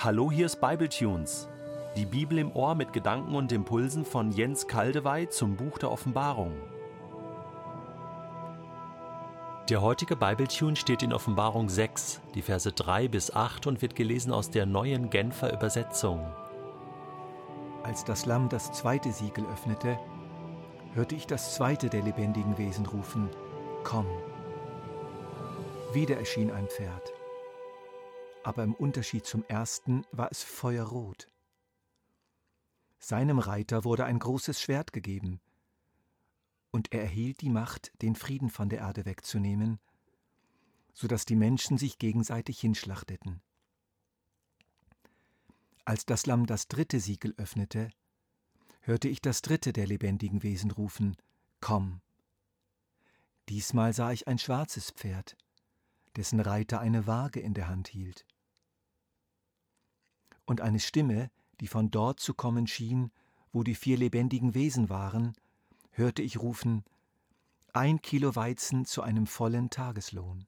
Hallo, hier ist Bibletunes. Die Bibel im Ohr mit Gedanken und Impulsen von Jens Kaldewey zum Buch der Offenbarung. Der heutige Bibletune steht in Offenbarung 6, die Verse 3 bis 8 und wird gelesen aus der neuen Genfer Übersetzung. Als das Lamm das zweite Siegel öffnete, hörte ich das zweite der lebendigen Wesen rufen, Komm. Wieder erschien ein Pferd aber im Unterschied zum ersten war es feuerrot. Seinem Reiter wurde ein großes Schwert gegeben, und er erhielt die Macht, den Frieden von der Erde wegzunehmen, so dass die Menschen sich gegenseitig hinschlachteten. Als das Lamm das dritte Siegel öffnete, hörte ich das dritte der lebendigen Wesen rufen, Komm. Diesmal sah ich ein schwarzes Pferd, dessen Reiter eine Waage in der Hand hielt und eine Stimme, die von dort zu kommen schien, wo die vier lebendigen Wesen waren, hörte ich rufen Ein Kilo Weizen zu einem vollen Tageslohn,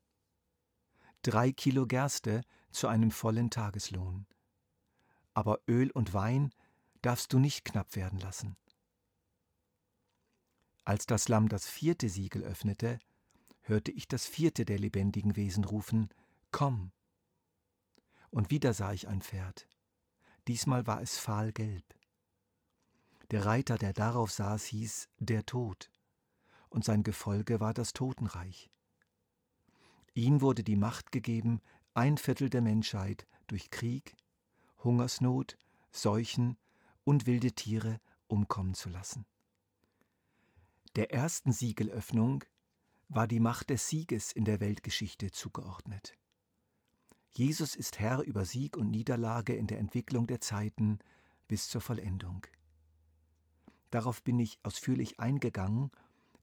drei Kilo Gerste zu einem vollen Tageslohn. Aber Öl und Wein darfst du nicht knapp werden lassen. Als das Lamm das vierte Siegel öffnete, hörte ich das vierte der lebendigen Wesen rufen Komm. Und wieder sah ich ein Pferd Diesmal war es fahlgelb. Der Reiter, der darauf saß, hieß der Tod, und sein Gefolge war das Totenreich. Ihm wurde die Macht gegeben, ein Viertel der Menschheit durch Krieg, Hungersnot, Seuchen und wilde Tiere umkommen zu lassen. Der ersten Siegelöffnung war die Macht des Sieges in der Weltgeschichte zugeordnet. Jesus ist Herr über Sieg und Niederlage in der Entwicklung der Zeiten bis zur Vollendung. Darauf bin ich ausführlich eingegangen.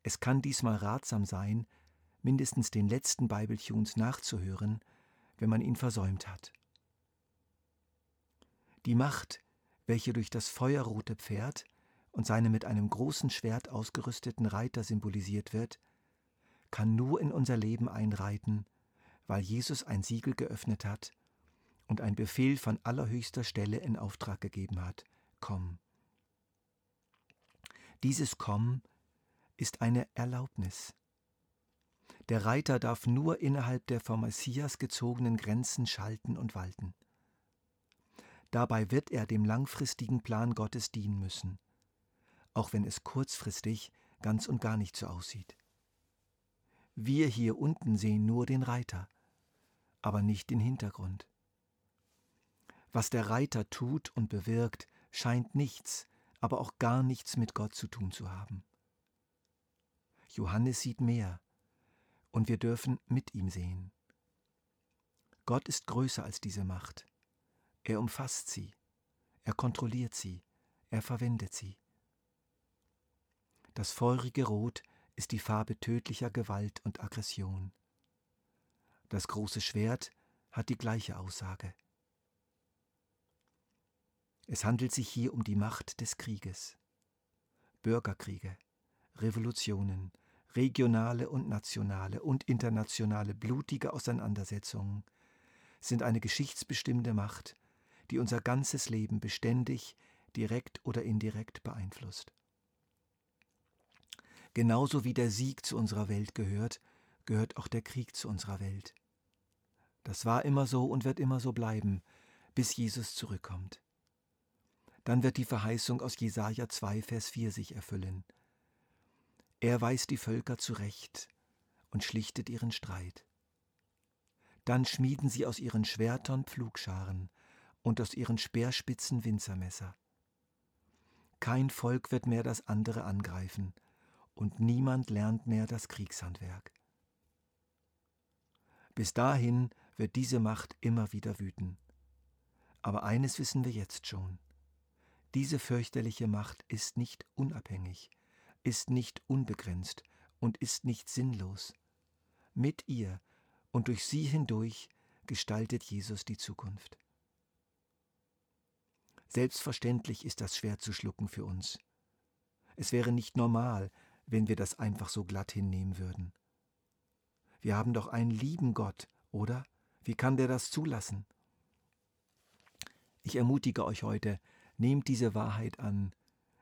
Es kann diesmal ratsam sein, mindestens den letzten Bibletunes nachzuhören, wenn man ihn versäumt hat. Die Macht, welche durch das feuerrote Pferd und seine mit einem großen Schwert ausgerüsteten Reiter symbolisiert wird, kann nur in unser Leben einreiten, weil Jesus ein Siegel geöffnet hat und ein Befehl von allerhöchster Stelle in Auftrag gegeben hat, komm. Dieses Komm ist eine Erlaubnis. Der Reiter darf nur innerhalb der vom Messias gezogenen Grenzen schalten und walten. Dabei wird er dem langfristigen Plan Gottes dienen müssen, auch wenn es kurzfristig ganz und gar nicht so aussieht. Wir hier unten sehen nur den Reiter, aber nicht den Hintergrund. Was der Reiter tut und bewirkt, scheint nichts, aber auch gar nichts mit Gott zu tun zu haben. Johannes sieht mehr, und wir dürfen mit ihm sehen. Gott ist größer als diese Macht. Er umfasst sie, er kontrolliert sie, er verwendet sie. Das feurige Rot ist die Farbe tödlicher Gewalt und Aggression. Das große Schwert hat die gleiche Aussage. Es handelt sich hier um die Macht des Krieges. Bürgerkriege, Revolutionen, regionale und nationale und internationale blutige Auseinandersetzungen sind eine geschichtsbestimmende Macht, die unser ganzes Leben beständig, direkt oder indirekt beeinflusst. Genauso wie der Sieg zu unserer Welt gehört, gehört auch der Krieg zu unserer Welt. Das war immer so und wird immer so bleiben, bis Jesus zurückkommt. Dann wird die Verheißung aus Jesaja 2, Vers 4 sich erfüllen. Er weist die Völker zurecht und schlichtet ihren Streit. Dann schmieden sie aus ihren Schwertern Pflugscharen und aus ihren Speerspitzen Winzermesser. Kein Volk wird mehr das andere angreifen, und niemand lernt mehr das Kriegshandwerk. Bis dahin wird diese Macht immer wieder wüten. Aber eines wissen wir jetzt schon. Diese fürchterliche Macht ist nicht unabhängig, ist nicht unbegrenzt und ist nicht sinnlos. Mit ihr und durch sie hindurch gestaltet Jesus die Zukunft. Selbstverständlich ist das schwer zu schlucken für uns. Es wäre nicht normal, wenn wir das einfach so glatt hinnehmen würden. Wir haben doch einen lieben Gott, oder? Wie kann der das zulassen? Ich ermutige euch heute, nehmt diese Wahrheit an.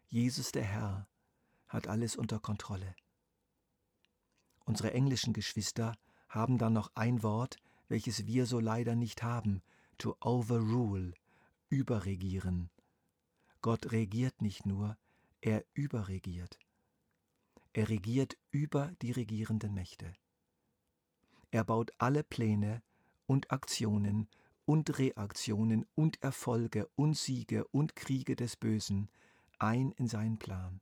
Jesus der Herr hat alles unter Kontrolle. Unsere englischen Geschwister haben dann noch ein Wort, welches wir so leider nicht haben, to overrule, überregieren. Gott regiert nicht nur, er überregiert. Er regiert über die regierenden Mächte. Er baut alle Pläne und Aktionen und Reaktionen und Erfolge und Siege und Kriege des Bösen ein in seinen Plan.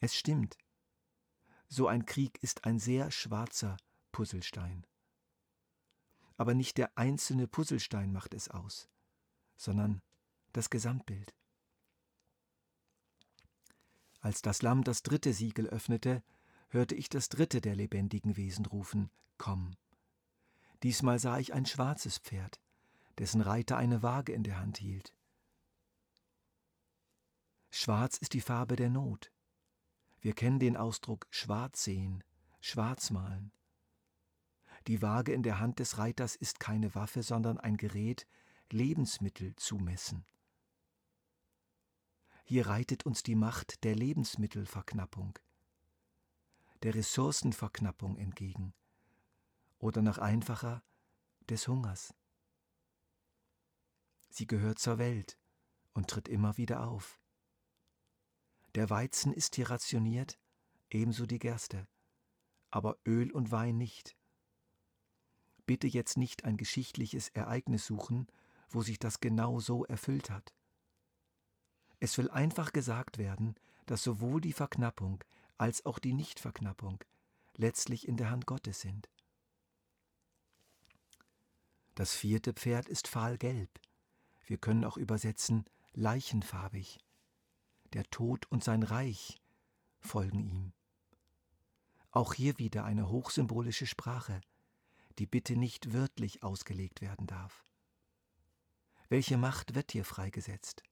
Es stimmt, so ein Krieg ist ein sehr schwarzer Puzzlestein. Aber nicht der einzelne Puzzlestein macht es aus, sondern das Gesamtbild. Als das Lamm das dritte Siegel öffnete, hörte ich das dritte der lebendigen Wesen rufen, Komm. Diesmal sah ich ein schwarzes Pferd, dessen Reiter eine Waage in der Hand hielt. Schwarz ist die Farbe der Not, wir kennen den Ausdruck schwarz sehen, schwarz malen. Die Waage in der Hand des Reiters ist keine Waffe, sondern ein Gerät, Lebensmittel zu messen. Hier reitet uns die Macht der Lebensmittelverknappung, der Ressourcenverknappung entgegen oder noch einfacher des Hungers. Sie gehört zur Welt und tritt immer wieder auf. Der Weizen ist hier rationiert, ebenso die Gerste, aber Öl und Wein nicht. Bitte jetzt nicht ein geschichtliches Ereignis suchen, wo sich das genau so erfüllt hat. Es will einfach gesagt werden, dass sowohl die Verknappung als auch die Nichtverknappung letztlich in der Hand Gottes sind. Das vierte Pferd ist fahlgelb. Wir können auch übersetzen leichenfarbig der Tod und sein Reich folgen ihm. Auch hier wieder eine hochsymbolische Sprache, die bitte nicht wörtlich ausgelegt werden darf. Welche Macht wird hier freigesetzt?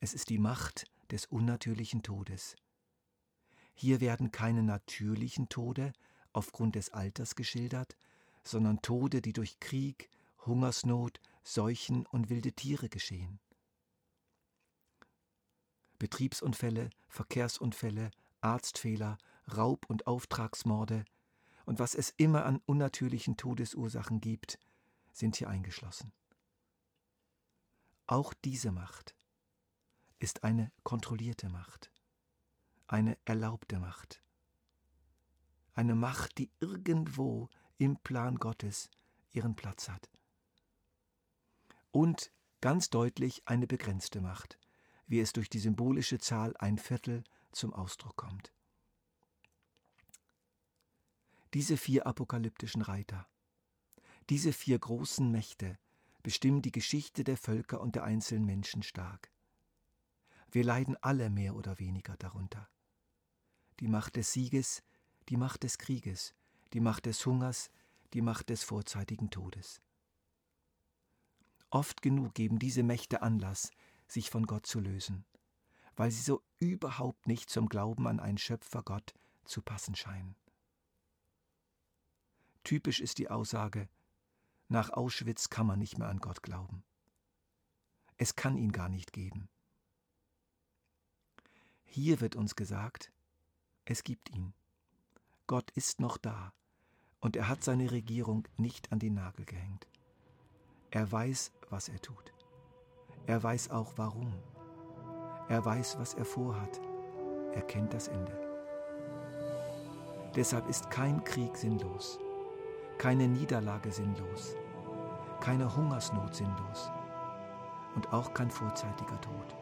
Es ist die Macht des unnatürlichen Todes. Hier werden keine natürlichen Tode aufgrund des Alters geschildert, sondern Tode, die durch Krieg, Hungersnot, Seuchen und wilde Tiere geschehen. Betriebsunfälle, Verkehrsunfälle, Arztfehler, Raub- und Auftragsmorde und was es immer an unnatürlichen Todesursachen gibt, sind hier eingeschlossen. Auch diese Macht ist eine kontrollierte Macht, eine erlaubte Macht, eine Macht, die irgendwo im Plan Gottes ihren Platz hat. Und ganz deutlich eine begrenzte Macht, wie es durch die symbolische Zahl ein Viertel zum Ausdruck kommt. Diese vier apokalyptischen Reiter, diese vier großen Mächte bestimmen die Geschichte der Völker und der einzelnen Menschen stark. Wir leiden alle mehr oder weniger darunter. Die Macht des Sieges, die Macht des Krieges, die Macht des Hungers, die Macht des vorzeitigen Todes. Oft genug geben diese Mächte Anlass, sich von Gott zu lösen, weil sie so überhaupt nicht zum Glauben an einen Schöpfergott zu passen scheinen. Typisch ist die Aussage, nach Auschwitz kann man nicht mehr an Gott glauben. Es kann ihn gar nicht geben. Hier wird uns gesagt, es gibt ihn. Gott ist noch da und er hat seine Regierung nicht an den Nagel gehängt. Er weiß, was er tut. Er weiß auch warum. Er weiß, was er vorhat. Er kennt das Ende. Deshalb ist kein Krieg sinnlos, keine Niederlage sinnlos, keine Hungersnot sinnlos und auch kein vorzeitiger Tod.